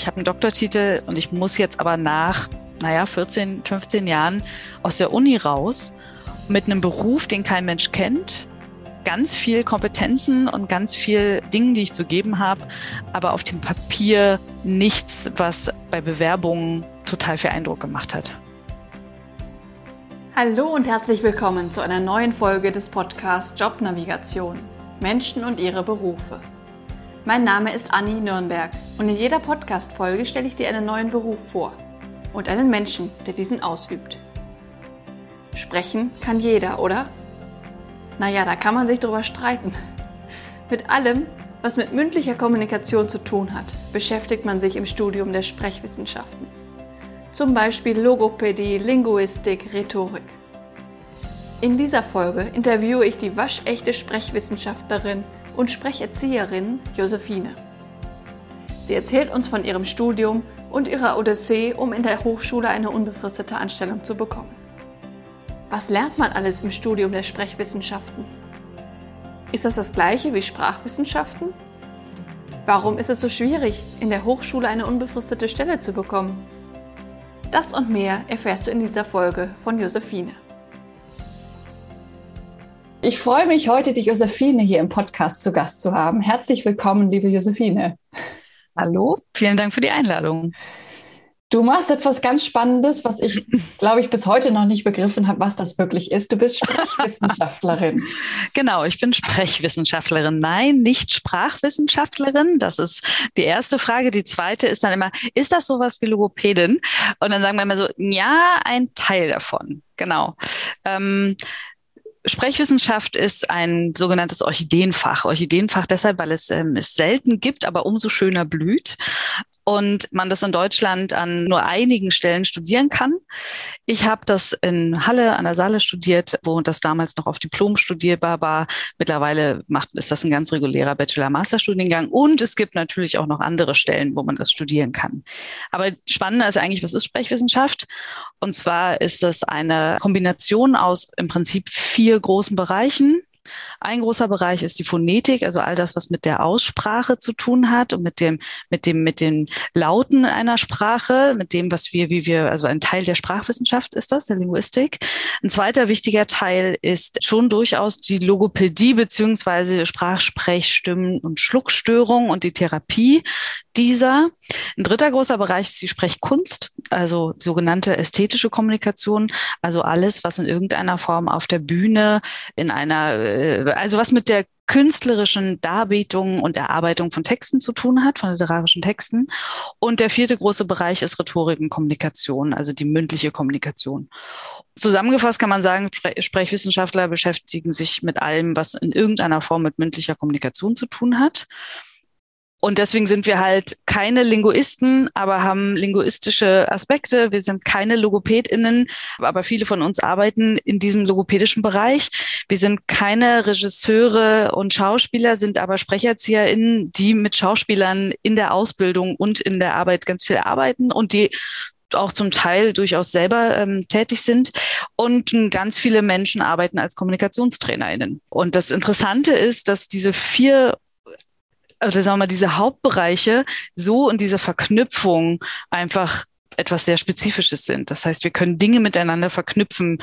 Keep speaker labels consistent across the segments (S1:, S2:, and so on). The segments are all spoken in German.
S1: Ich habe einen Doktortitel und ich muss jetzt aber nach, naja, 14, 15 Jahren aus der Uni raus mit einem Beruf, den kein Mensch kennt, ganz viel Kompetenzen und ganz viel Dingen, die ich zu geben habe, aber auf dem Papier nichts, was bei Bewerbungen total viel Eindruck gemacht hat.
S2: Hallo und herzlich willkommen zu einer neuen Folge des Podcasts Jobnavigation. Menschen und ihre Berufe. Mein Name ist Anni Nürnberg und in jeder Podcast-Folge stelle ich dir einen neuen Beruf vor und einen Menschen, der diesen ausübt. Sprechen kann jeder, oder? Naja, da kann man sich drüber streiten. Mit allem, was mit mündlicher Kommunikation zu tun hat, beschäftigt man sich im Studium der Sprechwissenschaften. Zum Beispiel Logopädie, Linguistik, Rhetorik. In dieser Folge interviewe ich die waschechte Sprechwissenschaftlerin und Sprecherzieherin Josephine. Sie erzählt uns von ihrem Studium und ihrer Odyssee, um in der Hochschule eine unbefristete Anstellung zu bekommen. Was lernt man alles im Studium der Sprechwissenschaften? Ist das das gleiche wie Sprachwissenschaften? Warum ist es so schwierig, in der Hochschule eine unbefristete Stelle zu bekommen? Das und mehr erfährst du in dieser Folge von Josephine. Ich freue mich heute, die Josephine hier im Podcast zu Gast zu haben. Herzlich willkommen, liebe Josephine.
S1: Hallo, vielen Dank für die Einladung.
S2: Du machst etwas ganz Spannendes, was ich, glaube ich, bis heute noch nicht begriffen habe, was das wirklich ist. Du bist Sprechwissenschaftlerin.
S1: genau, ich bin Sprechwissenschaftlerin. Nein, nicht Sprachwissenschaftlerin. Das ist die erste Frage. Die zweite ist dann immer, ist das sowas wie Logopädin? Und dann sagen wir immer so, ja, ein Teil davon. Genau. Ähm, Sprechwissenschaft ist ein sogenanntes Orchideenfach. Orchideenfach deshalb, weil es ähm, es selten gibt, aber umso schöner blüht und man das in Deutschland an nur einigen Stellen studieren kann. Ich habe das in Halle an der Saale studiert, wo das damals noch auf Diplom studierbar war. Mittlerweile macht, ist das ein ganz regulärer Bachelor-Master-Studiengang und es gibt natürlich auch noch andere Stellen, wo man das studieren kann. Aber spannender ist eigentlich, was ist Sprechwissenschaft? Und zwar ist das eine Kombination aus im Prinzip vier großen Bereichen. Ein großer Bereich ist die Phonetik, also all das, was mit der Aussprache zu tun hat und mit dem, mit dem, mit den Lauten einer Sprache, mit dem, was wir, wie wir, also ein Teil der Sprachwissenschaft ist das, der Linguistik. Ein zweiter wichtiger Teil ist schon durchaus die Logopädie beziehungsweise Sprachsprechstimmen und Schluckstörung und die Therapie dieser. Ein dritter großer Bereich ist die Sprechkunst, also sogenannte ästhetische Kommunikation, also alles, was in irgendeiner Form auf der Bühne in einer äh, also was mit der künstlerischen Darbietung und Erarbeitung von Texten zu tun hat, von literarischen Texten. Und der vierte große Bereich ist Rhetorik und Kommunikation, also die mündliche Kommunikation. Zusammengefasst kann man sagen, Sprechwissenschaftler beschäftigen sich mit allem, was in irgendeiner Form mit mündlicher Kommunikation zu tun hat. Und deswegen sind wir halt keine Linguisten, aber haben linguistische Aspekte. Wir sind keine LogopädInnen, aber viele von uns arbeiten in diesem logopädischen Bereich. Wir sind keine Regisseure und Schauspieler, sind aber SprecherzieherInnen, die mit Schauspielern in der Ausbildung und in der Arbeit ganz viel arbeiten und die auch zum Teil durchaus selber ähm, tätig sind. Und ganz viele Menschen arbeiten als KommunikationstrainerInnen. Und das Interessante ist, dass diese vier oder sagen wir mal, diese Hauptbereiche so und diese Verknüpfung einfach etwas sehr Spezifisches sind. Das heißt, wir können Dinge miteinander verknüpfen,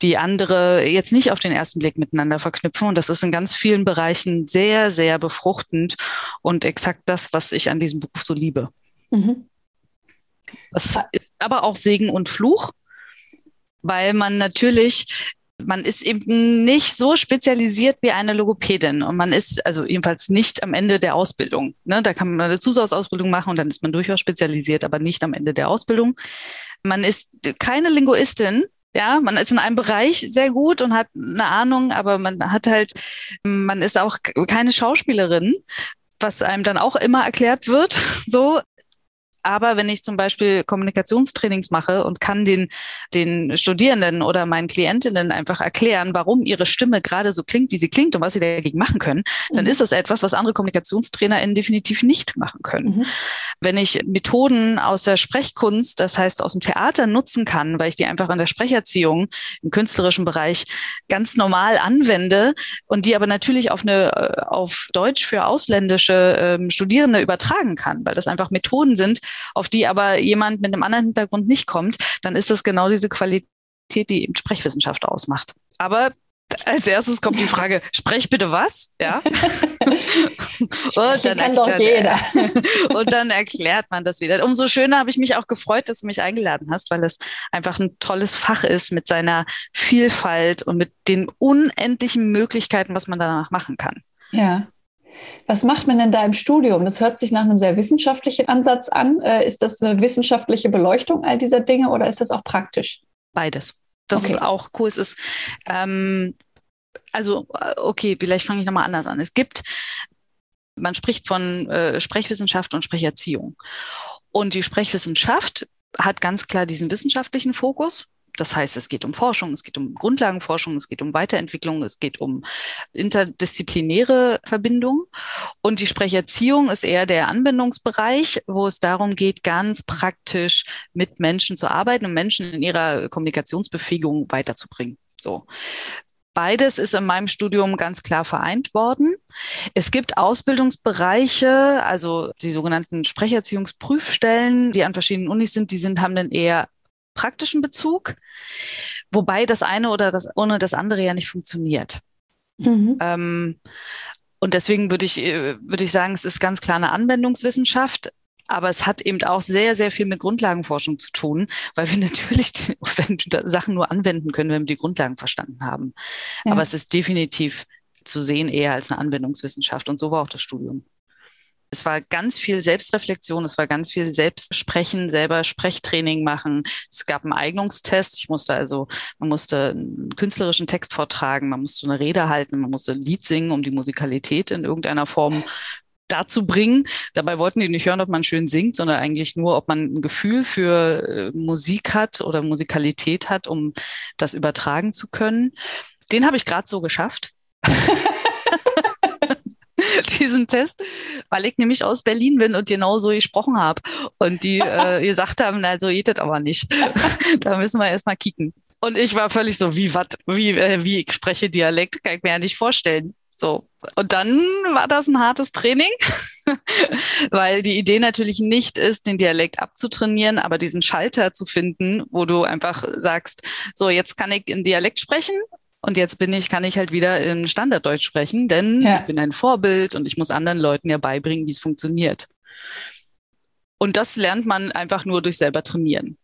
S1: die andere jetzt nicht auf den ersten Blick miteinander verknüpfen. Und das ist in ganz vielen Bereichen sehr, sehr befruchtend und exakt das, was ich an diesem Buch so liebe. Mhm. Das ist aber auch Segen und Fluch, weil man natürlich man ist eben nicht so spezialisiert wie eine Logopädin und man ist also jedenfalls nicht am Ende der Ausbildung. Ne? Da kann man eine Zusatzausbildung machen und dann ist man durchaus spezialisiert, aber nicht am Ende der Ausbildung. Man ist keine Linguistin, ja, man ist in einem Bereich sehr gut und hat eine Ahnung, aber man hat halt, man ist auch keine Schauspielerin, was einem dann auch immer erklärt wird. So, aber wenn ich zum Beispiel Kommunikationstrainings mache und kann den, den Studierenden oder meinen Klientinnen einfach erklären, warum ihre Stimme gerade so klingt, wie sie klingt und was sie dagegen machen können, dann mhm. ist das etwas, was andere KommunikationstrainerInnen definitiv nicht machen können. Mhm. Wenn ich Methoden aus der Sprechkunst, das heißt aus dem Theater nutzen kann, weil ich die einfach in der Sprecherziehung im künstlerischen Bereich ganz normal anwende und die aber natürlich auf eine, äh, auf Deutsch für ausländische ähm, Studierende übertragen kann, weil das einfach Methoden sind, auf die aber jemand mit einem anderen Hintergrund nicht kommt, dann ist das genau diese Qualität, die eben Sprechwissenschaft ausmacht. Aber als erstes kommt die Frage, sprech bitte was? Ja.
S2: und dann kann doch jeder.
S1: und dann erklärt man das wieder. Umso schöner habe ich mich auch gefreut, dass du mich eingeladen hast, weil es einfach ein tolles Fach ist mit seiner Vielfalt und mit den unendlichen Möglichkeiten, was man danach machen kann.
S2: Ja. Was macht man denn da im Studium? Das hört sich nach einem sehr wissenschaftlichen Ansatz an. Äh, ist das eine wissenschaftliche Beleuchtung all dieser Dinge oder ist das auch praktisch?
S1: Beides. Das okay. ist auch cool. Es ist, ähm, also, äh, okay, vielleicht fange ich nochmal anders an. Es gibt, man spricht von äh, Sprechwissenschaft und Sprecherziehung. Und die Sprechwissenschaft hat ganz klar diesen wissenschaftlichen Fokus. Das heißt, es geht um Forschung, es geht um Grundlagenforschung, es geht um Weiterentwicklung, es geht um interdisziplinäre Verbindung. Und die Sprecherziehung ist eher der Anwendungsbereich, wo es darum geht, ganz praktisch mit Menschen zu arbeiten und Menschen in ihrer Kommunikationsbefähigung weiterzubringen. So. Beides ist in meinem Studium ganz klar vereint worden. Es gibt Ausbildungsbereiche, also die sogenannten Sprecherziehungsprüfstellen, die an verschiedenen Unis sind, die sind, haben dann eher praktischen Bezug, wobei das eine oder das ohne das andere ja nicht funktioniert. Mhm. Ähm, und deswegen würde ich, äh, würde ich sagen, es ist ganz klar eine Anwendungswissenschaft. Aber es hat eben auch sehr, sehr viel mit Grundlagenforschung zu tun, weil wir natürlich wenn Sachen nur anwenden können, wenn wir die Grundlagen verstanden haben. Ja. Aber es ist definitiv zu sehen eher als eine Anwendungswissenschaft. Und so war auch das Studium. Es war ganz viel Selbstreflexion, es war ganz viel Selbstsprechen, selber Sprechtraining machen. Es gab einen Eignungstest. Ich musste also, man musste einen künstlerischen Text vortragen, man musste eine Rede halten, man musste ein Lied singen, um die Musikalität in irgendeiner Form dazu bringen. Dabei wollten die nicht hören, ob man schön singt, sondern eigentlich nur, ob man ein Gefühl für äh, Musik hat oder Musikalität hat, um das übertragen zu können. Den habe ich gerade so geschafft. diesen Test, weil ich nämlich aus Berlin bin und genau so gesprochen habe. Und die äh, gesagt haben, na, so geht das aber nicht. da müssen wir erstmal kicken. Und ich war völlig so, wie, wat, wie, äh, wie ich spreche Dialekt, kann ich mir ja nicht vorstellen. So. Und dann war das ein hartes Training, weil die Idee natürlich nicht ist, den Dialekt abzutrainieren, aber diesen Schalter zu finden, wo du einfach sagst, so, jetzt kann ich in Dialekt sprechen und jetzt bin ich, kann ich halt wieder in Standarddeutsch sprechen, denn ja. ich bin ein Vorbild und ich muss anderen Leuten ja beibringen, wie es funktioniert. Und das lernt man einfach nur durch selber trainieren.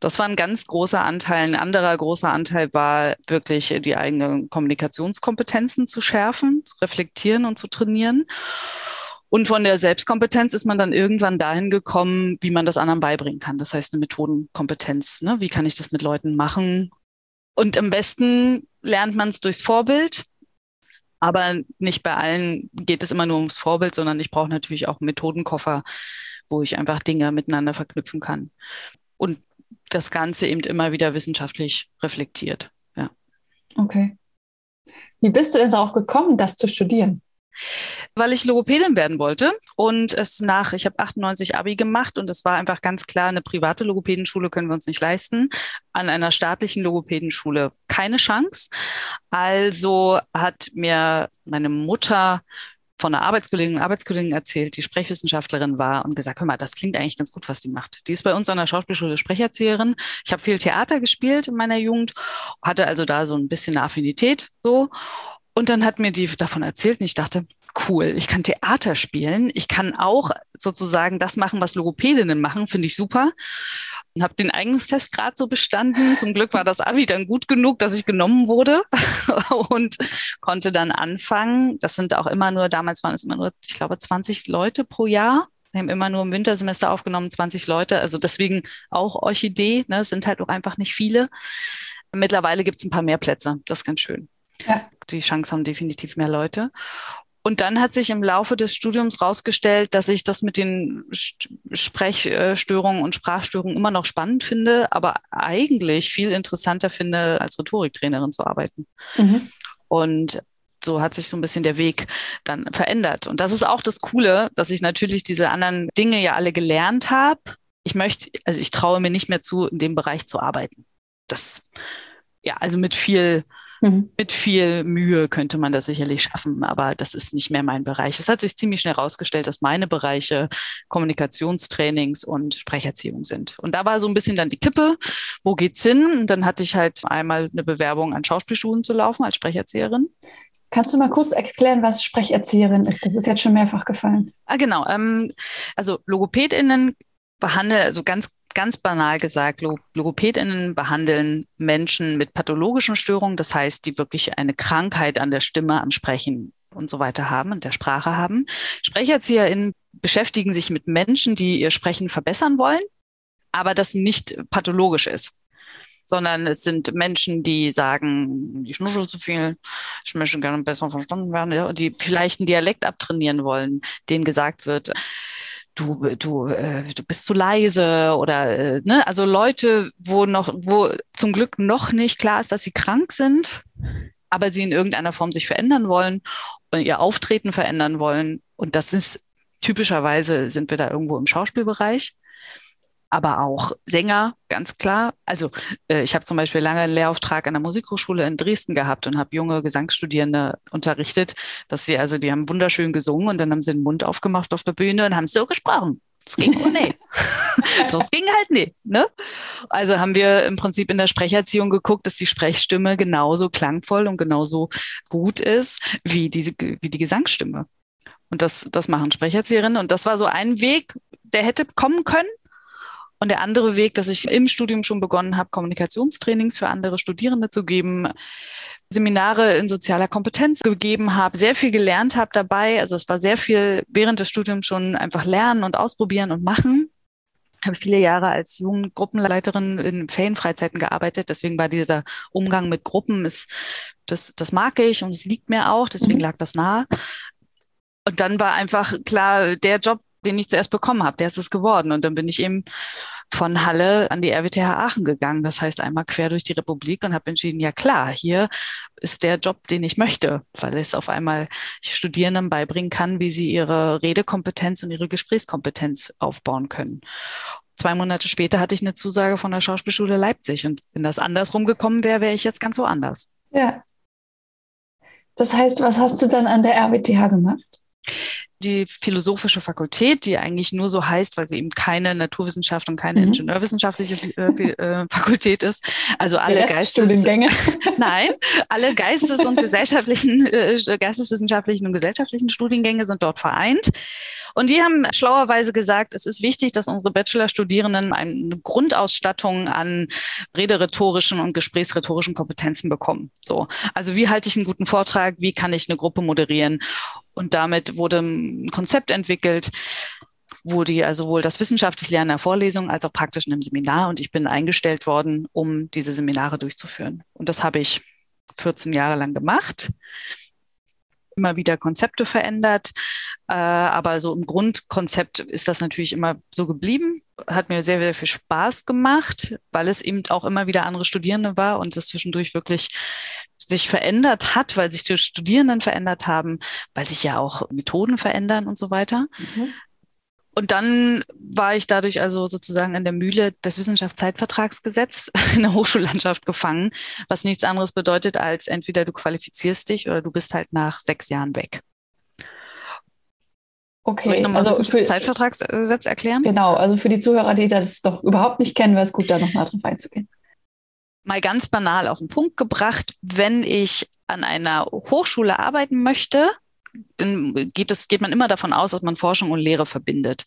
S1: Das war ein ganz großer Anteil. Ein anderer großer Anteil war wirklich die eigenen Kommunikationskompetenzen zu schärfen, zu reflektieren und zu trainieren. Und von der Selbstkompetenz ist man dann irgendwann dahin gekommen, wie man das anderen beibringen kann. Das heißt eine Methodenkompetenz. Ne? Wie kann ich das mit Leuten machen? Und am besten lernt man es durchs Vorbild. Aber nicht bei allen geht es immer nur ums Vorbild, sondern ich brauche natürlich auch einen Methodenkoffer, wo ich einfach Dinge miteinander verknüpfen kann. Und das Ganze eben immer wieder wissenschaftlich reflektiert. Ja.
S2: Okay. Wie bist du denn darauf gekommen, das zu studieren?
S1: Weil ich Logopädin werden wollte und es nach, ich habe 98 Abi gemacht und es war einfach ganz klar, eine private Logopädenschule können wir uns nicht leisten, an einer staatlichen Logopädenschule keine Chance. Also hat mir meine Mutter von einer Arbeitskollegin und Arbeitskollegin erzählt, die Sprechwissenschaftlerin war und gesagt, hör mal, das klingt eigentlich ganz gut, was die macht. Die ist bei uns an der Schauspielschule Sprecherzieherin. Ich habe viel Theater gespielt in meiner Jugend, hatte also da so ein bisschen eine Affinität so und dann hat mir die davon erzählt und ich dachte, cool, ich kann Theater spielen, ich kann auch sozusagen das machen, was Logopädinnen machen, finde ich super. Und habe den Eignungstest gerade so bestanden. Zum Glück war das Abi dann gut genug, dass ich genommen wurde und konnte dann anfangen. Das sind auch immer nur, damals waren es immer nur, ich glaube, 20 Leute pro Jahr. Wir haben immer nur im Wintersemester aufgenommen, 20 Leute. Also deswegen auch Orchidee, ne, sind halt auch einfach nicht viele. Mittlerweile gibt es ein paar mehr Plätze. Das ist ganz schön. Ja. Die Chance haben definitiv mehr Leute. Und dann hat sich im Laufe des Studiums rausgestellt, dass ich das mit den Sprechstörungen und Sprachstörungen immer noch spannend finde, aber eigentlich viel interessanter finde, als Rhetoriktrainerin zu arbeiten. Mhm. Und so hat sich so ein bisschen der Weg dann verändert. Und das ist auch das Coole, dass ich natürlich diese anderen Dinge ja alle gelernt habe. Ich möchte, also ich traue mir nicht mehr zu, in dem Bereich zu arbeiten. Das, ja, also mit viel Mhm. Mit viel Mühe könnte man das sicherlich schaffen, aber das ist nicht mehr mein Bereich. Es hat sich ziemlich schnell herausgestellt, dass meine Bereiche Kommunikationstrainings und Sprecherziehung sind. Und da war so ein bisschen dann die Kippe, wo geht's hin? Und dann hatte ich halt einmal eine Bewerbung an Schauspielschulen zu laufen als Sprecherzieherin.
S2: Kannst du mal kurz erklären, was Sprecherzieherin ist? Das ist jetzt schon mehrfach gefallen.
S1: Ah, genau. Ähm, also LogopädInnen behandeln, also ganz ganz banal gesagt, Logopädinnen behandeln Menschen mit pathologischen Störungen, das heißt, die wirklich eine Krankheit an der Stimme, am Sprechen und so weiter haben und der Sprache haben. SprecherzieherInnen beschäftigen sich mit Menschen, die ihr Sprechen verbessern wollen, aber das nicht pathologisch ist sondern es sind Menschen, die sagen, ich schnuschel zu viel, ich möchte gerne besser verstanden werden, ja, die vielleicht einen Dialekt abtrainieren wollen, denen gesagt wird, du, du, äh, du bist zu leise oder äh, ne, also Leute, wo noch, wo zum Glück noch nicht klar ist, dass sie krank sind, aber sie in irgendeiner Form sich verändern wollen und ihr Auftreten verändern wollen. Und das ist typischerweise sind wir da irgendwo im Schauspielbereich aber auch Sänger, ganz klar. Also äh, ich habe zum Beispiel lange einen Lehrauftrag an der Musikhochschule in Dresden gehabt und habe junge Gesangsstudierende unterrichtet, dass sie, also die haben wunderschön gesungen und dann haben sie den Mund aufgemacht auf der Bühne und haben so gesprochen. Das ging oh nee. das ging halt nicht. Ne? Also haben wir im Prinzip in der Sprecherziehung geguckt, dass die Sprechstimme genauso klangvoll und genauso gut ist wie, diese, wie die Gesangsstimme. Und das, das machen Sprecherzieherinnen. Und das war so ein Weg, der hätte kommen können. Und der andere Weg, dass ich im Studium schon begonnen habe, Kommunikationstrainings für andere Studierende zu geben, Seminare in sozialer Kompetenz gegeben habe, sehr viel gelernt habe dabei. Also es war sehr viel während des Studiums schon einfach lernen und ausprobieren und machen. Habe viele Jahre als Jugendgruppenleiterin in Ferienfreizeiten gearbeitet. Deswegen war dieser Umgang mit Gruppen, ist, das, das mag ich und es liegt mir auch. Deswegen mhm. lag das nahe. Und dann war einfach klar, der Job, den ich zuerst bekommen habe, der ist es geworden. Und dann bin ich eben von Halle an die RWTH Aachen gegangen. Das heißt einmal quer durch die Republik und habe entschieden, ja klar, hier ist der Job, den ich möchte, weil es auf einmal Studierenden beibringen kann, wie sie ihre Redekompetenz und ihre Gesprächskompetenz aufbauen können. Zwei Monate später hatte ich eine Zusage von der Schauspielschule Leipzig und wenn das andersrum gekommen wäre, wäre ich jetzt ganz woanders.
S2: Ja. Das heißt, was hast du dann an der RWTH gemacht?
S1: Die philosophische Fakultät, die eigentlich nur so heißt, weil sie eben keine Naturwissenschaft und keine mhm. ingenieurwissenschaftliche äh, äh, Fakultät ist. Also alle Geistes Nein, alle Geistes- und gesellschaftlichen, äh, geisteswissenschaftlichen und gesellschaftlichen Studiengänge sind dort vereint. Und die haben schlauerweise gesagt, es ist wichtig, dass unsere Bachelorstudierenden eine Grundausstattung an rederhetorischen und gesprächsrhetorischen Kompetenzen bekommen. So. Also wie halte ich einen guten Vortrag? Wie kann ich eine Gruppe moderieren? Und damit wurde ein Konzept entwickelt, wo die also sowohl das wissenschaftliche Lernen der Vorlesung als auch praktisch in einem Seminar. Und ich bin eingestellt worden, um diese Seminare durchzuführen. Und das habe ich 14 Jahre lang gemacht immer wieder Konzepte verändert. Äh, aber so im Grundkonzept ist das natürlich immer so geblieben. Hat mir sehr, sehr viel Spaß gemacht, weil es eben auch immer wieder andere Studierende war und es zwischendurch wirklich sich verändert hat, weil sich die Studierenden verändert haben, weil sich ja auch Methoden verändern und so weiter. Mhm. Und dann war ich dadurch also sozusagen in der Mühle des Wissenschaftszeitvertragsgesetz in der Hochschullandschaft gefangen, was nichts anderes bedeutet als entweder du qualifizierst dich oder du bist halt nach sechs Jahren weg.
S2: Okay, Soll ich nochmal also
S1: das Zeitvertragsgesetz erklären?
S2: Genau, also für die Zuhörer, die das doch überhaupt nicht kennen, wäre es gut, da nochmal drauf einzugehen
S1: mal ganz banal auf den Punkt gebracht, wenn ich an einer Hochschule arbeiten möchte, dann geht es, geht man immer davon aus, dass man Forschung und Lehre verbindet.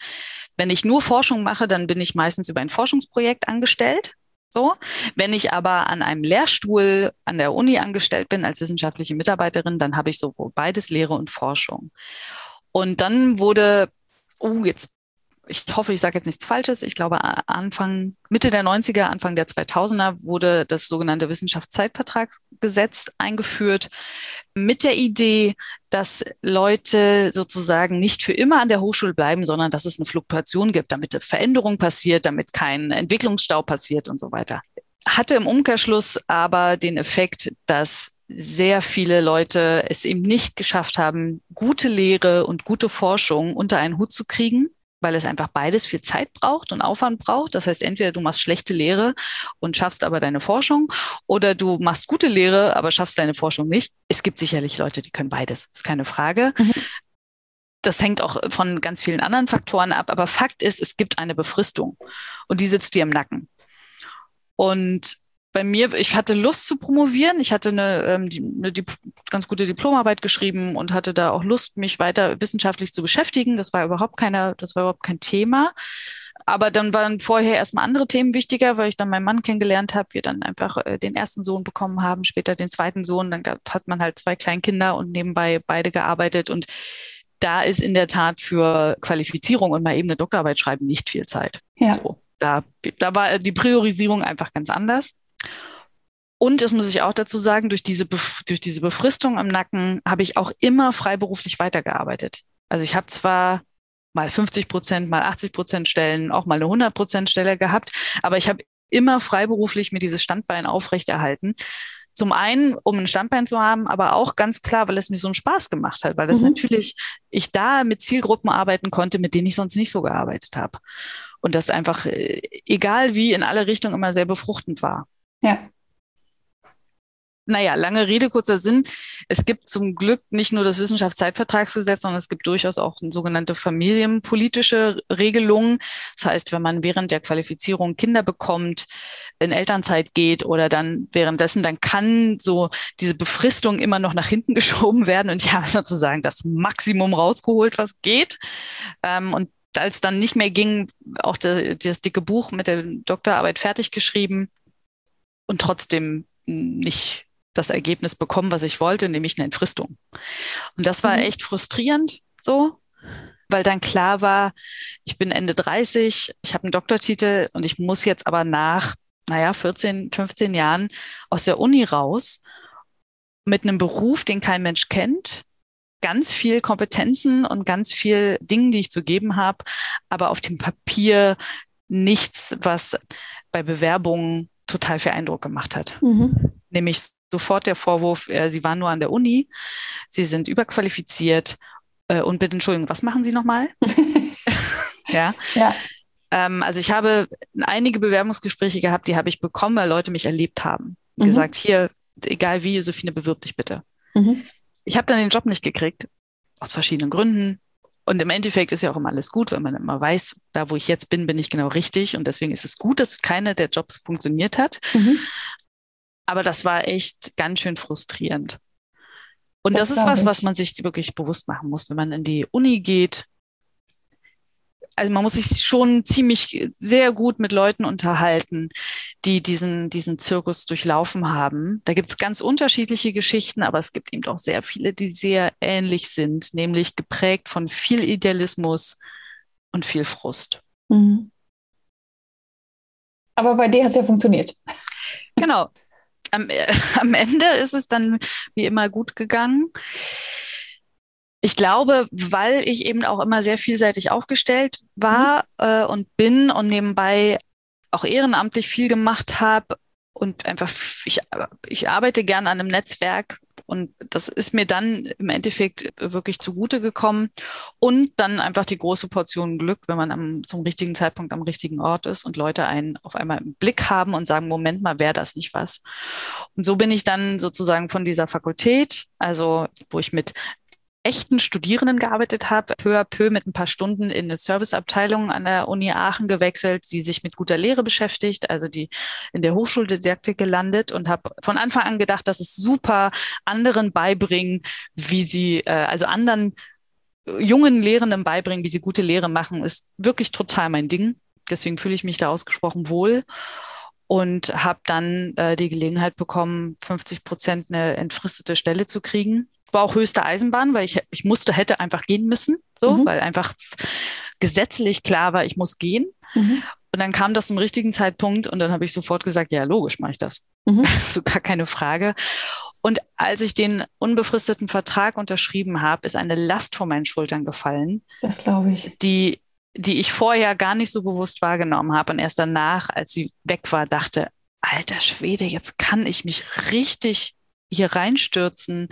S1: Wenn ich nur Forschung mache, dann bin ich meistens über ein Forschungsprojekt angestellt. So. Wenn ich aber an einem Lehrstuhl an der Uni angestellt bin als wissenschaftliche Mitarbeiterin, dann habe ich sowohl beides Lehre und Forschung. Und dann wurde, oh, jetzt ich hoffe, ich sage jetzt nichts Falsches. Ich glaube, Anfang, Mitte der 90er, Anfang der 2000er wurde das sogenannte Wissenschaftszeitvertragsgesetz eingeführt mit der Idee, dass Leute sozusagen nicht für immer an der Hochschule bleiben, sondern dass es eine Fluktuation gibt, damit eine Veränderung passiert, damit kein Entwicklungsstau passiert und so weiter. Hatte im Umkehrschluss aber den Effekt, dass sehr viele Leute es eben nicht geschafft haben, gute Lehre und gute Forschung unter einen Hut zu kriegen weil es einfach beides viel Zeit braucht und Aufwand braucht. Das heißt, entweder du machst schlechte Lehre und schaffst aber deine Forschung oder du machst gute Lehre, aber schaffst deine Forschung nicht. Es gibt sicherlich Leute, die können beides, ist keine Frage. Mhm. Das hängt auch von ganz vielen anderen Faktoren ab, aber Fakt ist, es gibt eine Befristung und die sitzt dir im Nacken. Und bei mir, ich hatte Lust zu promovieren. Ich hatte eine, ähm, die, eine die, ganz gute Diplomarbeit geschrieben und hatte da auch Lust, mich weiter wissenschaftlich zu beschäftigen. Das war überhaupt keine, das war überhaupt kein Thema. Aber dann waren vorher erstmal andere Themen wichtiger, weil ich dann meinen Mann kennengelernt habe, wir dann einfach äh, den ersten Sohn bekommen haben, später den zweiten Sohn. Dann hat man halt zwei Kleinkinder und nebenbei beide gearbeitet. Und da ist in der Tat für Qualifizierung und mal eben eine Doktorarbeit schreiben nicht viel Zeit. Ja. So, da, da war die Priorisierung einfach ganz anders. Und das muss ich auch dazu sagen, durch diese, durch diese Befristung im Nacken habe ich auch immer freiberuflich weitergearbeitet. Also ich habe zwar mal 50 Prozent, mal 80 Prozent Stellen, auch mal eine 100 Prozent Stelle gehabt, aber ich habe immer freiberuflich mir dieses Standbein aufrechterhalten. Zum einen, um ein Standbein zu haben, aber auch ganz klar, weil es mir so einen Spaß gemacht hat, weil das mhm. natürlich ich da mit Zielgruppen arbeiten konnte, mit denen ich sonst nicht so gearbeitet habe. Und das einfach, äh, egal wie, in alle Richtungen immer sehr befruchtend war.
S2: Ja.
S1: Naja, lange Rede, kurzer Sinn. Es gibt zum Glück nicht nur das Wissenschaftszeitvertragsgesetz, sondern es gibt durchaus auch sogenannte familienpolitische Regelungen. Das heißt, wenn man während der Qualifizierung Kinder bekommt, in Elternzeit geht oder dann währenddessen, dann kann so diese Befristung immer noch nach hinten geschoben werden. Und ich habe sozusagen das Maximum rausgeholt, was geht. Ähm, und als dann nicht mehr ging, auch das dicke Buch mit der Doktorarbeit fertig geschrieben und trotzdem nicht das Ergebnis bekommen, was ich wollte, nämlich eine Entfristung. Und das war mhm. echt frustrierend so, weil dann klar war, ich bin Ende 30, ich habe einen Doktortitel und ich muss jetzt aber nach, naja, 14, 15 Jahren aus der Uni raus mit einem Beruf, den kein Mensch kennt, ganz viel Kompetenzen und ganz viel Dingen, die ich zu geben habe, aber auf dem Papier nichts, was bei Bewerbungen total viel Eindruck gemacht hat. Mhm. Nämlich sofort der Vorwurf, äh, Sie waren nur an der Uni, Sie sind überqualifiziert äh, und bitte Entschuldigung, was machen Sie nochmal? ja. ja. Ähm, also ich habe einige Bewerbungsgespräche gehabt, die habe ich bekommen, weil Leute mich erlebt haben. Mhm. Gesagt, hier, egal wie, Josephine, bewirb dich bitte. Mhm. Ich habe dann den Job nicht gekriegt, aus verschiedenen Gründen. Und im Endeffekt ist ja auch immer alles gut, wenn man immer weiß, da wo ich jetzt bin, bin ich genau richtig. Und deswegen ist es gut, dass keiner der Jobs funktioniert hat. Mhm. Aber das war echt ganz schön frustrierend. Und das, das ist was, ich. was man sich wirklich bewusst machen muss, wenn man in die Uni geht. Also man muss sich schon ziemlich sehr gut mit Leuten unterhalten, die diesen, diesen Zirkus durchlaufen haben. Da gibt es ganz unterschiedliche Geschichten, aber es gibt eben auch sehr viele, die sehr ähnlich sind, nämlich geprägt von viel Idealismus und viel Frust. Mhm.
S2: Aber bei dir hat es ja funktioniert.
S1: Genau am, äh, am Ende ist es dann wie immer gut gegangen. Ich glaube, weil ich eben auch immer sehr vielseitig aufgestellt war mhm. äh, und bin und nebenbei auch ehrenamtlich viel gemacht habe und einfach, ich, ich arbeite gern an einem Netzwerk und das ist mir dann im Endeffekt wirklich zugute gekommen. Und dann einfach die große Portion Glück, wenn man am, zum richtigen Zeitpunkt am richtigen Ort ist und Leute einen auf einmal im Blick haben und sagen, Moment mal, wäre das nicht was? Und so bin ich dann sozusagen von dieser Fakultät, also wo ich mit echten Studierenden gearbeitet habe, peu à peu mit ein paar Stunden in eine Serviceabteilung an der Uni Aachen gewechselt, die sich mit guter Lehre beschäftigt, also die in der Hochschuldidaktik gelandet und habe von Anfang an gedacht, dass es super anderen beibringen, wie sie, äh, also anderen jungen Lehrenden beibringen, wie sie gute Lehre machen, ist wirklich total mein Ding. Deswegen fühle ich mich da ausgesprochen wohl und habe dann äh, die Gelegenheit bekommen, 50 Prozent eine entfristete Stelle zu kriegen war auch höchste Eisenbahn, weil ich, ich musste, hätte einfach gehen müssen, so, mhm. weil einfach gesetzlich klar war, ich muss gehen. Mhm. Und dann kam das zum richtigen Zeitpunkt und dann habe ich sofort gesagt, ja, logisch mache ich das. Mhm. so gar keine Frage. Und als ich den unbefristeten Vertrag unterschrieben habe, ist eine Last von meinen Schultern gefallen.
S2: Das glaube ich.
S1: Die, die ich vorher gar nicht so bewusst wahrgenommen habe und erst danach, als sie weg war, dachte, alter Schwede, jetzt kann ich mich richtig hier reinstürzen.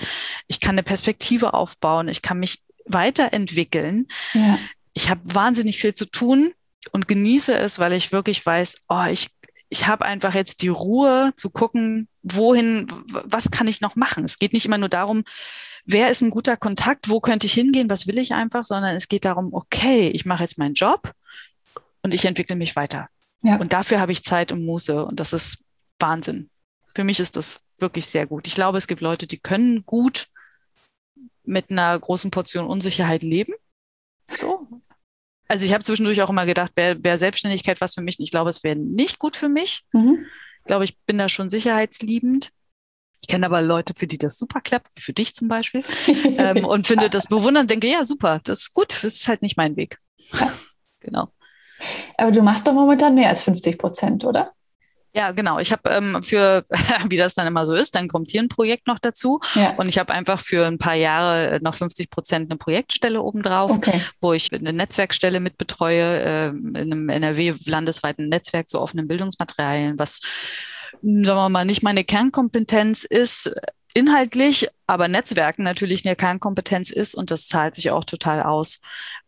S1: Ich kann eine Perspektive aufbauen. Ich kann mich weiterentwickeln. Ja. ich habe wahnsinnig viel zu tun und genieße es, weil ich wirklich weiß, oh, ich, ich habe einfach jetzt die Ruhe zu gucken, wohin, was kann ich noch machen. Es geht nicht immer nur darum, wer ist ein guter Kontakt, wo könnte ich hingehen, was will ich einfach, sondern es geht darum, okay, ich mache jetzt meinen Job und ich entwickle mich weiter. Ja. Und dafür habe ich Zeit und Muße und das ist Wahnsinn. Für mich ist das wirklich sehr gut. Ich glaube, es gibt Leute, die können gut mit einer großen Portion Unsicherheit leben. So. Also ich habe zwischendurch auch immer gedacht, wäre wär Selbstständigkeit was für mich? Ich glaube, es wäre nicht gut für mich. Mhm. Ich glaube, ich bin da schon sicherheitsliebend. Ich kenne aber Leute, für die das super klappt, wie für dich zum Beispiel. ähm, und finde das bewundernd, denke, ja, super, das ist gut, das ist halt nicht mein Weg. genau.
S2: Aber du machst doch momentan mehr als 50 Prozent, oder?
S1: Ja, genau. Ich habe ähm, für, wie das dann immer so ist, dann kommt hier ein Projekt noch dazu. Ja. Und ich habe einfach für ein paar Jahre noch 50 Prozent eine Projektstelle obendrauf, okay. wo ich eine Netzwerkstelle mitbetreue, äh, in einem NRW-landesweiten Netzwerk zu offenen Bildungsmaterialien, was, sagen wir mal, nicht meine Kernkompetenz ist, inhaltlich, aber Netzwerken natürlich eine Kernkompetenz ist und das zahlt sich auch total aus,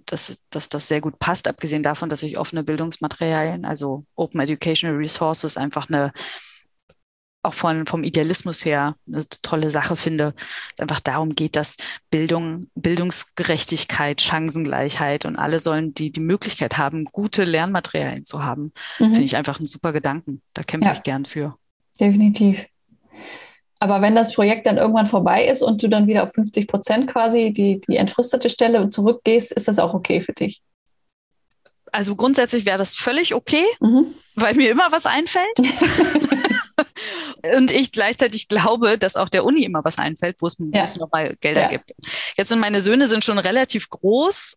S1: dass, dass das sehr gut passt, abgesehen davon, dass ich offene Bildungsmaterialien, also Open Educational Resources, einfach eine auch von, vom Idealismus her eine tolle Sache finde. Es einfach darum geht, dass Bildung, Bildungsgerechtigkeit, Chancengleichheit und alle sollen die die Möglichkeit haben, gute Lernmaterialien zu haben. Mhm. Finde ich einfach einen super Gedanken. Da kämpfe ja. ich gern für.
S2: Definitiv. Aber wenn das Projekt dann irgendwann vorbei ist und du dann wieder auf 50 Prozent quasi die, die entfristete Stelle zurückgehst, ist das auch okay für dich?
S1: Also grundsätzlich wäre das völlig okay, mhm. weil mir immer was einfällt. und ich gleichzeitig glaube, dass auch der Uni immer was einfällt, wo es, ja. nochmal Gelder ja. gibt. Jetzt sind meine Söhne sind schon relativ groß.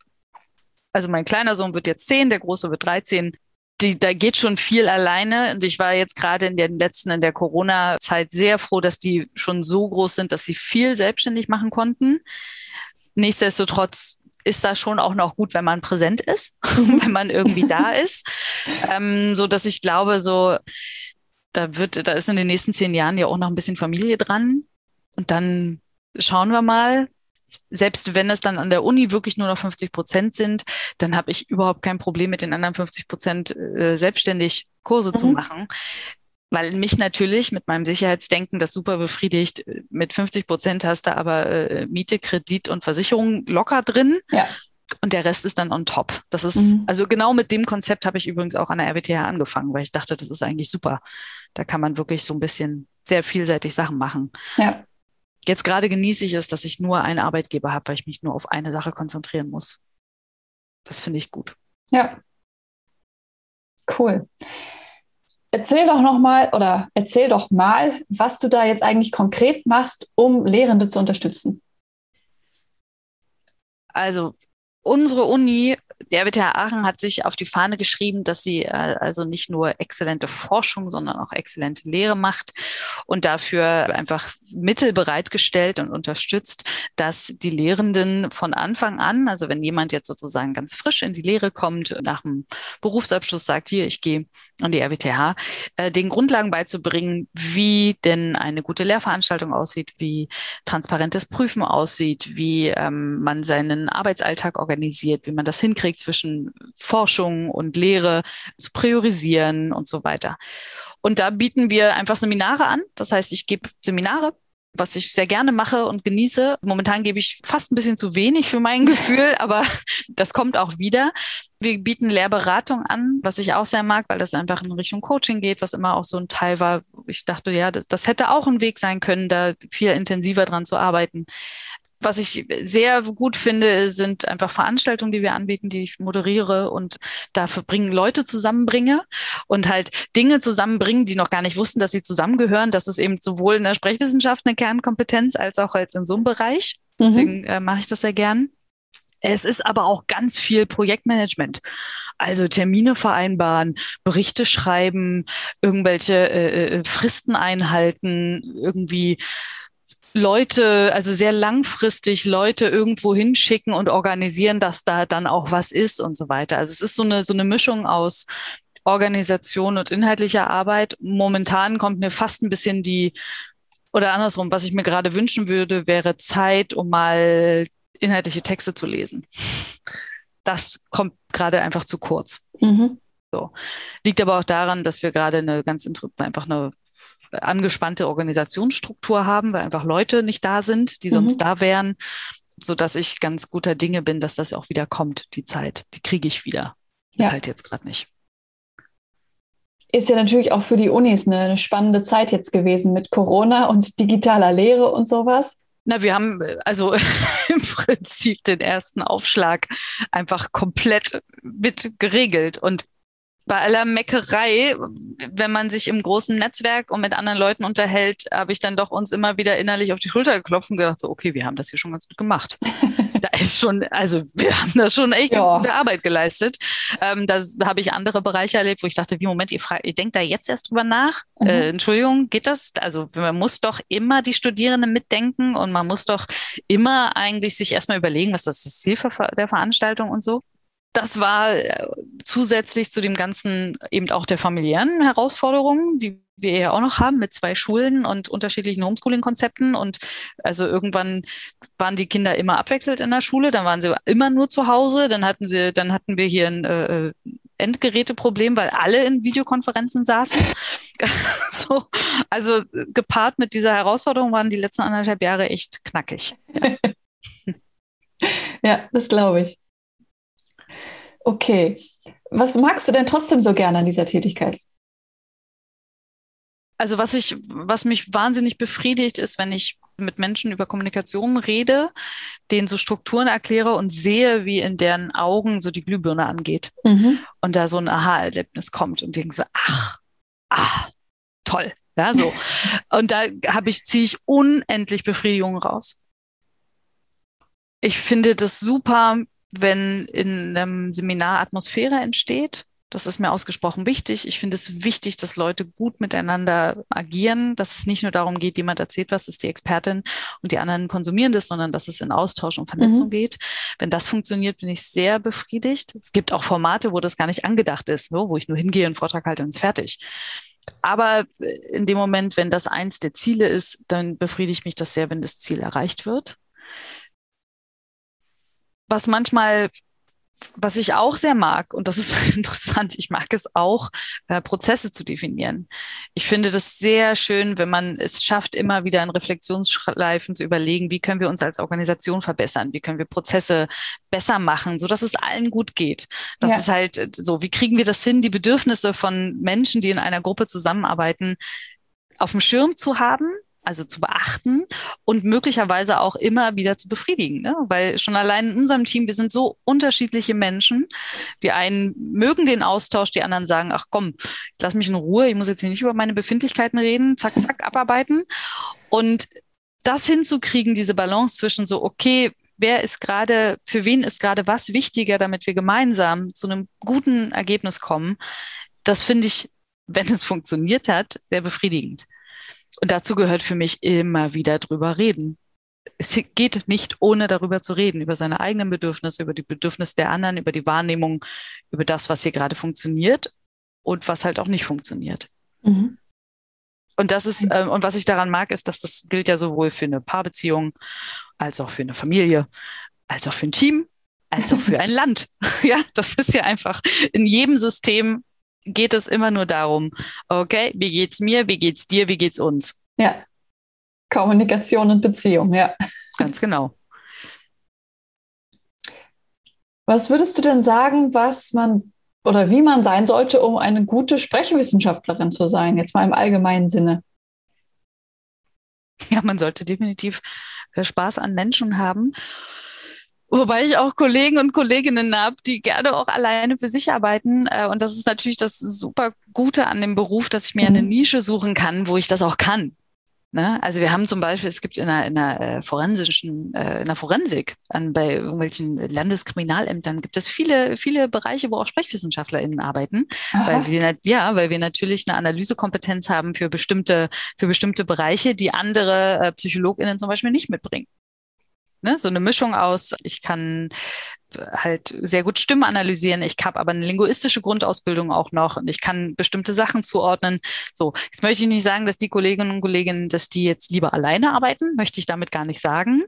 S1: Also mein kleiner Sohn wird jetzt zehn, der große wird 13 die, da geht schon viel alleine. Und ich war jetzt gerade in den letzten, in der Corona-Zeit sehr froh, dass die schon so groß sind, dass sie viel selbstständig machen konnten. Nichtsdestotrotz ist das schon auch noch gut, wenn man präsent ist, wenn man irgendwie da ist. Ähm, so dass ich glaube, so, da wird, da ist in den nächsten zehn Jahren ja auch noch ein bisschen Familie dran. Und dann schauen wir mal, selbst wenn es dann an der Uni wirklich nur noch 50 Prozent sind, dann habe ich überhaupt kein Problem mit den anderen 50 Prozent äh, selbstständig Kurse mhm. zu machen. Weil mich natürlich mit meinem Sicherheitsdenken das super befriedigt. Mit 50 Prozent hast du aber äh, Miete, Kredit und Versicherung locker drin. Ja. Und der Rest ist dann on top. Das ist, mhm. also genau mit dem Konzept habe ich übrigens auch an der RWTH angefangen, weil ich dachte, das ist eigentlich super. Da kann man wirklich so ein bisschen sehr vielseitig Sachen machen. Ja. Jetzt gerade genieße ich es, dass ich nur einen Arbeitgeber habe, weil ich mich nur auf eine Sache konzentrieren muss. Das finde ich gut.
S2: Ja. Cool. Erzähl doch noch mal oder erzähl doch mal, was du da jetzt eigentlich konkret machst, um Lehrende zu unterstützen.
S1: Also unsere Uni der RWTH Aachen hat sich auf die Fahne geschrieben, dass sie äh, also nicht nur exzellente Forschung, sondern auch exzellente Lehre macht und dafür einfach Mittel bereitgestellt und unterstützt, dass die Lehrenden von Anfang an, also wenn jemand jetzt sozusagen ganz frisch in die Lehre kommt, nach dem Berufsabschluss sagt, hier, ich gehe an die RWTH, äh, den Grundlagen beizubringen, wie denn eine gute Lehrveranstaltung aussieht, wie transparentes Prüfen aussieht, wie ähm, man seinen Arbeitsalltag organisiert, wie man das hinkriegt, hinkriegt zwischen Forschung und Lehre zu priorisieren und so weiter. Und da bieten wir einfach Seminare an. Das heißt, ich gebe Seminare was ich sehr gerne mache und genieße. Momentan gebe ich fast ein bisschen zu wenig für mein Gefühl, aber das kommt auch wieder. Wir bieten Lehrberatung an, was ich auch sehr mag, weil das einfach in Richtung Coaching geht, was immer auch so ein Teil war. Ich dachte, ja, das, das hätte auch ein Weg sein können, da viel intensiver dran zu arbeiten. Was ich sehr gut finde, sind einfach Veranstaltungen, die wir anbieten, die ich moderiere und dafür bringen Leute zusammenbringe und halt Dinge zusammenbringen, die noch gar nicht wussten, dass sie zusammengehören. Das ist eben sowohl in der Sprechwissenschaft eine Kernkompetenz als auch halt in so einem Bereich. Mhm. Deswegen mhm. äh, mache ich das sehr gern. Es ist aber auch ganz viel Projektmanagement. Also Termine vereinbaren, Berichte schreiben, irgendwelche äh, äh Fristen einhalten, irgendwie Leute, also sehr langfristig Leute irgendwo hinschicken und organisieren, dass da dann auch was ist und so weiter. Also es ist so eine, so eine Mischung aus Organisation und inhaltlicher Arbeit. Momentan kommt mir fast ein bisschen die, oder andersrum, was ich mir gerade wünschen würde, wäre Zeit, um mal inhaltliche Texte zu lesen. das kommt gerade einfach zu kurz. Mhm. So. Liegt aber auch daran, dass wir gerade eine ganz einfach eine angespannte Organisationsstruktur haben, weil einfach Leute nicht da sind, die sonst mhm. da wären, so dass ich ganz guter Dinge bin, dass das auch wieder kommt, die Zeit. Die kriege ich wieder. Ja. Ist halt jetzt gerade nicht.
S2: Ist ja natürlich auch für die Unis eine, eine spannende Zeit jetzt gewesen mit Corona und digitaler Lehre und sowas.
S1: Na, wir haben also im Prinzip den ersten Aufschlag einfach komplett mit geregelt. Und bei aller Meckerei, wenn man sich im großen Netzwerk und mit anderen Leuten unterhält, habe ich dann doch uns immer wieder innerlich auf die Schulter geklopft und gedacht, so, okay, wir haben das hier schon ganz gut gemacht. da ist schon, also wir haben da schon echt ja. ganz gute Arbeit geleistet. Ähm, da habe ich andere Bereiche erlebt, wo ich dachte, wie Moment, ihr, ihr denkt da jetzt erst drüber nach? Mhm. Äh, Entschuldigung, geht das? Also man muss doch immer die Studierenden mitdenken und man muss doch immer eigentlich sich erstmal überlegen, was das Ziel der Veranstaltung und so das war äh, zusätzlich zu dem ganzen eben auch der familiären Herausforderungen, die wir ja auch noch haben mit zwei Schulen und unterschiedlichen Homeschooling-Konzepten. Und also irgendwann waren die Kinder immer abwechselt in der Schule, dann waren sie immer nur zu Hause, dann hatten sie, dann hatten wir hier ein äh, Endgeräteproblem, weil alle in Videokonferenzen saßen. so, also gepaart mit dieser Herausforderung waren die letzten anderthalb Jahre echt knackig.
S2: Ja, ja das glaube ich. Okay. Was magst du denn trotzdem so gerne an dieser Tätigkeit?
S1: Also was ich, was mich wahnsinnig befriedigt, ist, wenn ich mit Menschen über Kommunikation rede, denen so Strukturen erkläre und sehe, wie in deren Augen so die Glühbirne angeht. Mhm. Und da so ein Aha-Erlebnis kommt und denken so, ach, ah, toll. Ja, so. und da habe ich, ziehe ich unendlich Befriedigung raus. Ich finde das super, wenn in einem Seminar Atmosphäre entsteht. Das ist mir ausgesprochen wichtig. Ich finde es wichtig, dass Leute gut miteinander agieren, dass es nicht nur darum geht, jemand erzählt was, ist die Expertin und die anderen konsumieren das, sondern dass es in Austausch und Vernetzung mhm. geht. Wenn das funktioniert, bin ich sehr befriedigt. Es gibt auch Formate, wo das gar nicht angedacht ist, so, wo ich nur hingehe, einen Vortrag halte und es fertig. Aber in dem Moment, wenn das eins der Ziele ist, dann befriedigt mich das sehr, wenn das Ziel erreicht wird was manchmal was ich auch sehr mag, und das ist interessant, ich mag es auch, äh, Prozesse zu definieren. Ich finde das sehr schön, wenn man es schafft, immer wieder in Reflexionsschleifen zu überlegen, wie können wir uns als Organisation verbessern, wie können wir Prozesse besser machen, so dass es allen gut geht. Das ja. ist halt so, wie kriegen wir das hin, die Bedürfnisse von Menschen, die in einer Gruppe zusammenarbeiten, auf dem Schirm zu haben, also zu beachten und möglicherweise auch immer wieder zu befriedigen. Ne? Weil schon allein in unserem Team, wir sind so unterschiedliche Menschen. Die einen mögen den Austausch, die anderen sagen, ach komm, lass mich in Ruhe, ich muss jetzt hier nicht über meine Befindlichkeiten reden, zack, zack, abarbeiten. Und das hinzukriegen, diese Balance zwischen so, okay, wer ist gerade, für wen ist gerade was wichtiger, damit wir gemeinsam zu einem guten Ergebnis kommen, das finde ich, wenn es funktioniert hat, sehr befriedigend. Und dazu gehört für mich immer wieder drüber reden. Es geht nicht ohne darüber zu reden, über seine eigenen Bedürfnisse, über die Bedürfnisse der anderen, über die Wahrnehmung, über das, was hier gerade funktioniert und was halt auch nicht funktioniert. Mhm. Und das ist, äh, und was ich daran mag, ist, dass das gilt ja sowohl für eine Paarbeziehung als auch für eine Familie, als auch für ein Team, als auch für ein Land. Ja, das ist ja einfach in jedem System geht es immer nur darum, okay, wie geht's mir, wie geht's dir, wie geht's uns?
S2: Ja. Kommunikation und Beziehung, ja.
S1: Ganz genau.
S2: Was würdest du denn sagen, was man oder wie man sein sollte, um eine gute Sprechwissenschaftlerin zu sein, jetzt mal im allgemeinen Sinne?
S1: Ja, man sollte definitiv äh, Spaß an Menschen haben Wobei ich auch Kollegen und Kolleginnen habe, die gerne auch alleine für sich arbeiten. Äh, und das ist natürlich das super Gute an dem Beruf, dass ich mir eine mhm. Nische suchen kann, wo ich das auch kann. Ne? Also wir haben zum Beispiel, es gibt in einer, in einer äh, forensischen, äh, in der Forensik, an, bei irgendwelchen Landeskriminalämtern gibt es viele, viele Bereiche, wo auch SprechwissenschaftlerInnen arbeiten, weil wir, ja, weil wir natürlich eine Analysekompetenz haben für bestimmte, für bestimmte Bereiche, die andere PsychologInnen zum Beispiel nicht mitbringen. Ne? So eine Mischung aus, ich kann halt sehr gut Stimmen analysieren. Ich habe aber eine linguistische Grundausbildung auch noch und ich kann bestimmte Sachen zuordnen. So, jetzt möchte ich nicht sagen, dass die Kolleginnen und Kollegen, dass die jetzt lieber alleine arbeiten, möchte ich damit gar nicht sagen.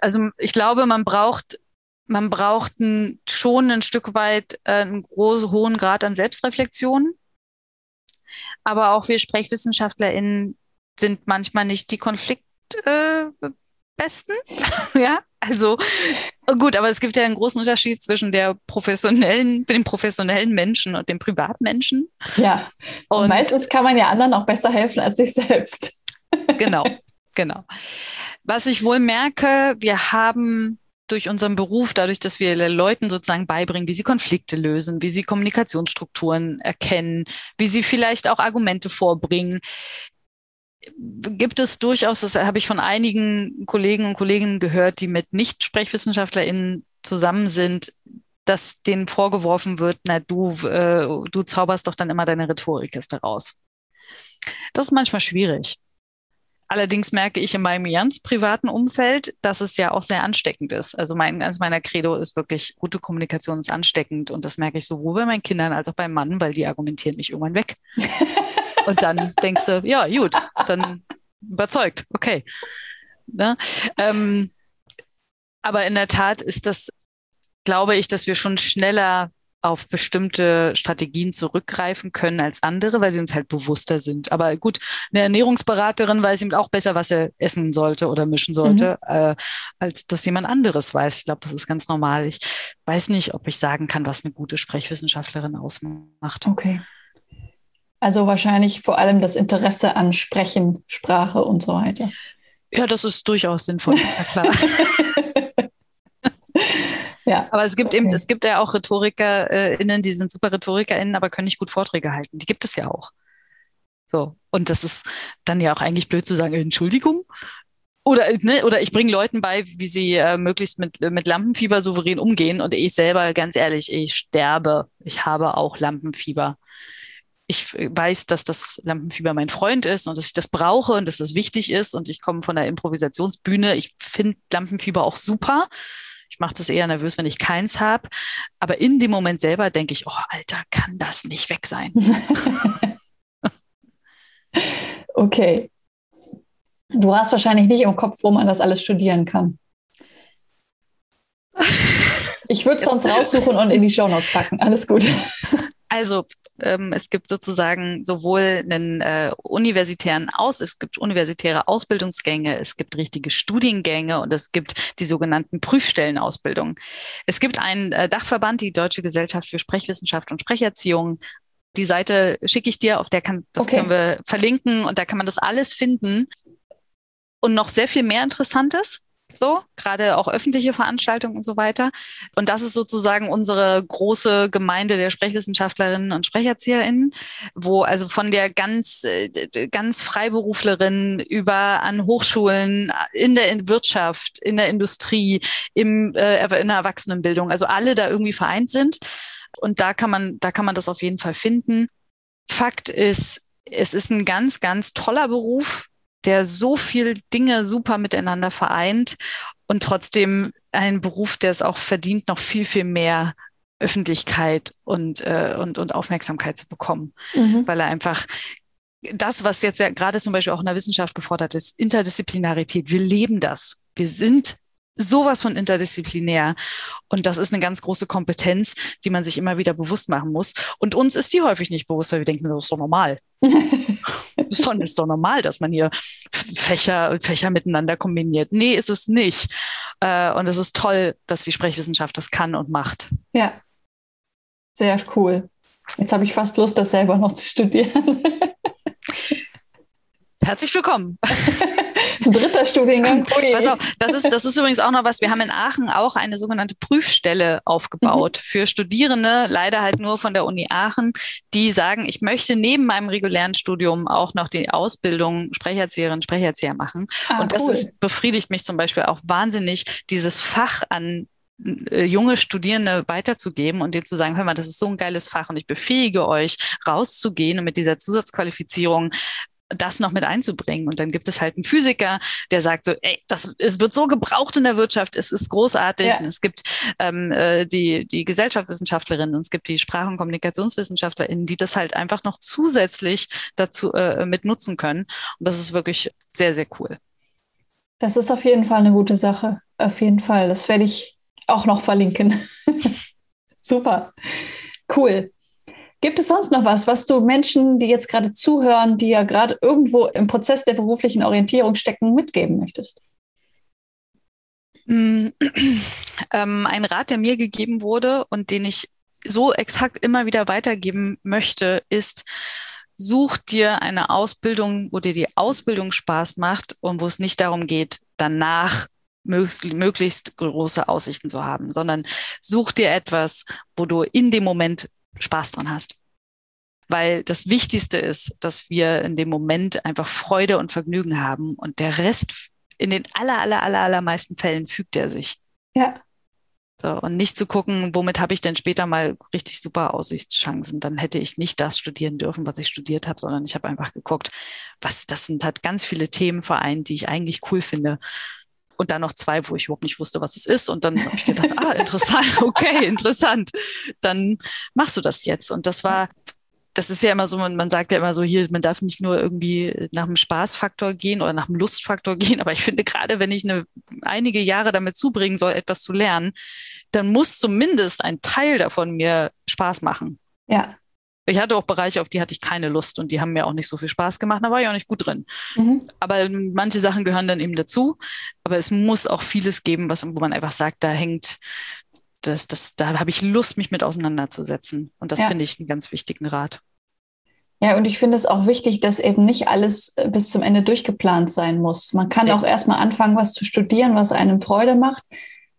S1: Also ich glaube, man braucht man braucht ein, schon ein Stück weit äh, einen großen, hohen Grad an Selbstreflexion. Aber auch wir SprechwissenschaftlerInnen sind manchmal nicht die Konfliktbesten. Äh, ja, also gut, aber es gibt ja einen großen Unterschied zwischen der professionellen, dem professionellen Menschen und dem Privatmenschen.
S2: Ja. Und, und meistens kann man ja anderen auch besser helfen als sich selbst.
S1: genau, genau. Was ich wohl merke, wir haben durch unseren Beruf, dadurch, dass wir Leuten sozusagen beibringen, wie sie Konflikte lösen, wie sie Kommunikationsstrukturen erkennen, wie sie vielleicht auch Argumente vorbringen, gibt es durchaus, das habe ich von einigen Kollegen und Kolleginnen gehört, die mit Nicht-SprechwissenschaftlerInnen zusammen sind, dass denen vorgeworfen wird, na du, äh, du zauberst doch dann immer deine Rhetorikkiste raus. Das ist manchmal schwierig. Allerdings merke ich in meinem ganz privaten Umfeld, dass es ja auch sehr ansteckend ist. Also mein, eines meiner Credo ist wirklich, gute Kommunikation ist ansteckend. Und das merke ich sowohl bei meinen Kindern als auch beim Mann, weil die argumentieren mich irgendwann weg. und dann denkst du, ja, gut, dann überzeugt, okay. Ne? Ähm, aber in der Tat ist das, glaube ich, dass wir schon schneller auf bestimmte Strategien zurückgreifen können als andere, weil sie uns halt bewusster sind. Aber gut, eine Ernährungsberaterin weiß eben auch besser, was er essen sollte oder mischen sollte, mhm. äh, als dass jemand anderes weiß. Ich glaube, das ist ganz normal. Ich weiß nicht, ob ich sagen kann, was eine gute Sprechwissenschaftlerin ausmacht.
S2: Okay. Also wahrscheinlich vor allem das Interesse an Sprechen, Sprache und so weiter.
S1: Ja, das ist durchaus sinnvoll, na klar. Ja. Aber es gibt okay. eben, es gibt ja auch RhetorikerInnen, die sind super RhetorikerInnen, aber können nicht gut Vorträge halten. Die gibt es ja auch. So. Und das ist dann ja auch eigentlich blöd zu sagen, Entschuldigung. Oder, ne, oder ich bringe Leuten bei, wie sie äh, möglichst mit, mit Lampenfieber souverän umgehen. Und ich selber, ganz ehrlich, ich sterbe. Ich habe auch Lampenfieber. Ich weiß, dass das Lampenfieber mein Freund ist und dass ich das brauche und dass das wichtig ist. Und ich komme von der Improvisationsbühne. Ich finde Lampenfieber auch super. Ich mache das eher nervös, wenn ich keins habe. Aber in dem Moment selber denke ich, oh, Alter, kann das nicht weg sein.
S2: okay. Du hast wahrscheinlich nicht im Kopf, wo man das alles studieren kann. Ich würde es sonst raussuchen und in die Shownotes packen. Alles gut.
S1: Also ähm, es gibt sozusagen sowohl einen äh, universitären Aus, es gibt universitäre Ausbildungsgänge, es gibt richtige Studiengänge und es gibt die sogenannten Prüfstellenausbildungen. Es gibt einen äh, Dachverband, die Deutsche Gesellschaft für Sprechwissenschaft und Sprecherziehung. Die Seite schicke ich dir, auf der kann, das okay. können wir verlinken und da kann man das alles finden. Und noch sehr viel mehr Interessantes so, gerade auch öffentliche Veranstaltungen und so weiter. Und das ist sozusagen unsere große Gemeinde der Sprechwissenschaftlerinnen und SprecherzieherInnen, wo also von der ganz, äh, ganz Freiberuflerin über an Hochschulen, in der Wirtschaft, in der Industrie, im, äh, in der Erwachsenenbildung, also alle da irgendwie vereint sind. Und da kann man, da kann man das auf jeden Fall finden. Fakt ist, es ist ein ganz, ganz toller Beruf der so viel Dinge super miteinander vereint und trotzdem ein Beruf, der es auch verdient, noch viel, viel mehr Öffentlichkeit und, äh, und, und Aufmerksamkeit zu bekommen, mhm. weil er einfach das, was jetzt ja gerade zum Beispiel auch in der Wissenschaft gefordert ist, Interdisziplinarität, wir leben das. Wir sind sowas von interdisziplinär. Und das ist eine ganz große Kompetenz, die man sich immer wieder bewusst machen muss. Und uns ist die häufig nicht bewusst, weil wir denken, das ist doch normal. Schon ist doch normal, dass man hier Fächer, Fächer miteinander kombiniert. Nee, ist es nicht. Äh, und es ist toll, dass die Sprechwissenschaft das kann und macht.
S2: Ja, sehr cool. Jetzt habe ich fast Lust, das selber noch zu studieren.
S1: Herzlich willkommen.
S2: Dritter Studiengang.
S1: Pass auf, das ist, das ist übrigens auch noch was. Wir haben in Aachen auch eine sogenannte Prüfstelle aufgebaut mhm. für Studierende, leider halt nur von der Uni Aachen, die sagen, ich möchte neben meinem regulären Studium auch noch die Ausbildung Sprecherzieherin, Sprecherzieher machen. Ah, Und das cool. ist, befriedigt mich zum Beispiel auch wahnsinnig, dieses Fach an äh, junge Studierende weiterzugeben und denen zu sagen, hör mal, das ist so ein geiles Fach und ich befähige euch, rauszugehen und mit dieser Zusatzqualifizierung das noch mit einzubringen. Und dann gibt es halt einen Physiker, der sagt so, ey, das es wird so gebraucht in der Wirtschaft, es ist großartig. Ja. Und es gibt ähm, äh, die, die Gesellschaftswissenschaftlerinnen, und es gibt die Sprach- und KommunikationswissenschaftlerInnen, die das halt einfach noch zusätzlich dazu äh, mit nutzen können. Und das ist wirklich sehr, sehr cool.
S2: Das ist auf jeden Fall eine gute Sache. Auf jeden Fall. Das werde ich auch noch verlinken. Super. Cool. Gibt es sonst noch was, was du Menschen, die jetzt gerade zuhören, die ja gerade irgendwo im Prozess der beruflichen Orientierung stecken, mitgeben möchtest?
S1: Mm, ähm, ein Rat, der mir gegeben wurde und den ich so exakt immer wieder weitergeben möchte, ist, such dir eine Ausbildung, wo dir die Ausbildung Spaß macht und wo es nicht darum geht, danach möglichst große Aussichten zu haben, sondern such dir etwas, wo du in dem Moment Spaß dran hast. Weil das Wichtigste ist, dass wir in dem Moment einfach Freude und Vergnügen haben und der Rest in den aller, aller, aller, allermeisten Fällen fügt er sich.
S2: Ja.
S1: So, und nicht zu gucken, womit habe ich denn später mal richtig super Aussichtschancen. Dann hätte ich nicht das studieren dürfen, was ich studiert habe, sondern ich habe einfach geguckt, was das sind halt ganz viele Themen vereint, die ich eigentlich cool finde und dann noch zwei, wo ich überhaupt nicht wusste, was es ist. Und dann habe ich gedacht, ah, interessant, okay, interessant. Dann machst du das jetzt. Und das war, das ist ja immer so, man, man sagt ja immer so, hier, man darf nicht nur irgendwie nach dem Spaßfaktor gehen oder nach dem Lustfaktor gehen. Aber ich finde, gerade wenn ich eine, einige Jahre damit zubringen soll, etwas zu lernen, dann muss zumindest ein Teil davon mir Spaß machen.
S2: Ja.
S1: Ich hatte auch Bereiche, auf die hatte ich keine Lust und die haben mir auch nicht so viel Spaß gemacht. Da war ich auch nicht gut drin. Mhm. Aber manche Sachen gehören dann eben dazu. Aber es muss auch vieles geben, was, wo man einfach sagt, da hängt, das, das, da habe ich Lust, mich mit auseinanderzusetzen. Und das ja. finde ich einen ganz wichtigen Rat.
S2: Ja, und ich finde es auch wichtig, dass eben nicht alles äh, bis zum Ende durchgeplant sein muss. Man kann ja. auch erstmal anfangen, was zu studieren, was einem Freude macht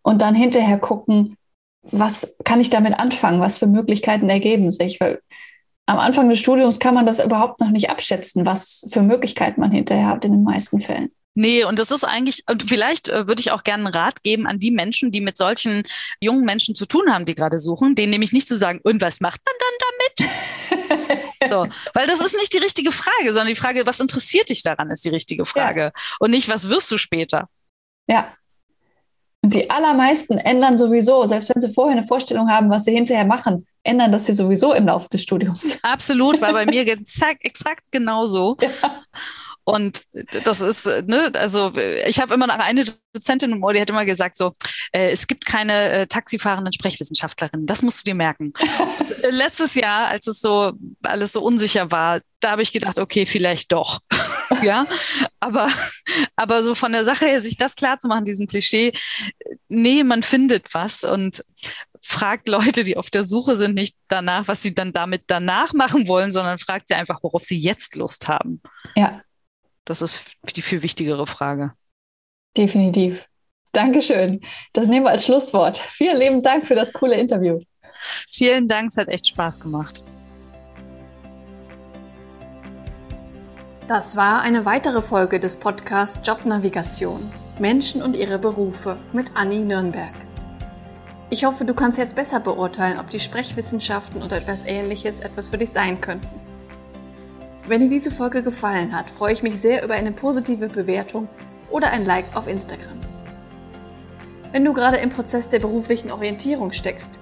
S2: und dann hinterher gucken, was kann ich damit anfangen, was für Möglichkeiten ergeben sich. Weil am Anfang des Studiums kann man das überhaupt noch nicht abschätzen, was für Möglichkeiten man hinterher hat in den meisten Fällen.
S1: Nee, und das ist eigentlich, und vielleicht äh, würde ich auch gerne einen Rat geben an die Menschen, die mit solchen jungen Menschen zu tun haben, die gerade suchen, denen nämlich nicht zu sagen, und was macht man dann damit? so, weil das ist nicht die richtige Frage, sondern die Frage, was interessiert dich daran, ist die richtige Frage. Ja. Und nicht, was wirst du später?
S2: Ja, und die allermeisten ändern sowieso, selbst wenn sie vorher eine Vorstellung haben, was sie hinterher machen, ändern das sie sowieso im Laufe des Studiums.
S1: Absolut, war bei mir exakt, exakt genauso. Ja. Und das ist, ne, also ich habe immer noch eine Dozentin im Ohr, die hat immer gesagt, so, äh, es gibt keine äh, taxifahrenden Sprechwissenschaftlerinnen. Das musst du dir merken. Letztes Jahr, als es so alles so unsicher war, da habe ich gedacht, okay, vielleicht doch. ja, aber, aber so von der Sache her, sich das klar zu machen, diesem Klischee, nee, man findet was und fragt Leute, die auf der Suche sind, nicht danach, was sie dann damit danach machen wollen, sondern fragt sie einfach, worauf sie jetzt Lust haben.
S2: Ja.
S1: Das ist die viel wichtigere Frage.
S2: Definitiv. Dankeschön. Das nehmen wir als Schlusswort. Vielen lieben Dank für das coole Interview.
S1: Vielen Dank, es hat echt Spaß gemacht.
S2: Das war eine weitere Folge des Podcasts Jobnavigation. Menschen und ihre Berufe mit Anni Nürnberg. Ich hoffe, du kannst jetzt besser beurteilen, ob die Sprechwissenschaften oder etwas ähnliches etwas für dich sein könnten. Wenn dir diese Folge gefallen hat, freue ich mich sehr über eine positive Bewertung oder ein Like auf Instagram. Wenn du gerade im Prozess der beruflichen Orientierung steckst,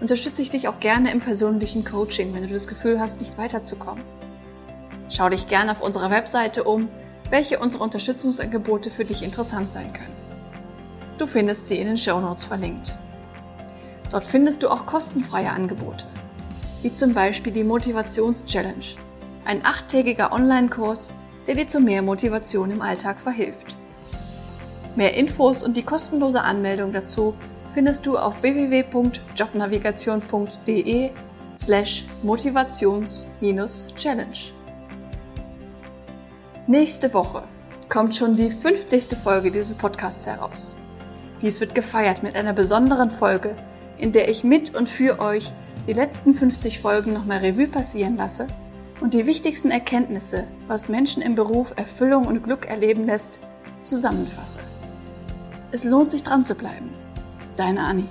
S2: unterstütze ich dich auch gerne im persönlichen Coaching, wenn du das Gefühl hast, nicht weiterzukommen. Schau dich gerne auf unserer Webseite um, welche unserer Unterstützungsangebote für dich interessant sein können. Du findest sie in den Show Notes verlinkt. Dort findest du auch kostenfreie Angebote, wie zum Beispiel die Motivations-Challenge ein achttägiger Online-Kurs, der dir zu mehr Motivation im Alltag verhilft. Mehr Infos und die kostenlose Anmeldung dazu findest du auf www.jobnavigation.de slash motivations-challenge. Nächste Woche kommt schon die 50. Folge dieses Podcasts heraus. Dies wird gefeiert mit einer besonderen Folge, in der ich mit und für euch die letzten 50 Folgen nochmal Revue passieren lasse und die wichtigsten Erkenntnisse, was Menschen im Beruf Erfüllung und Glück erleben lässt, zusammenfasse. Es lohnt sich dran zu bleiben. Deine Annie.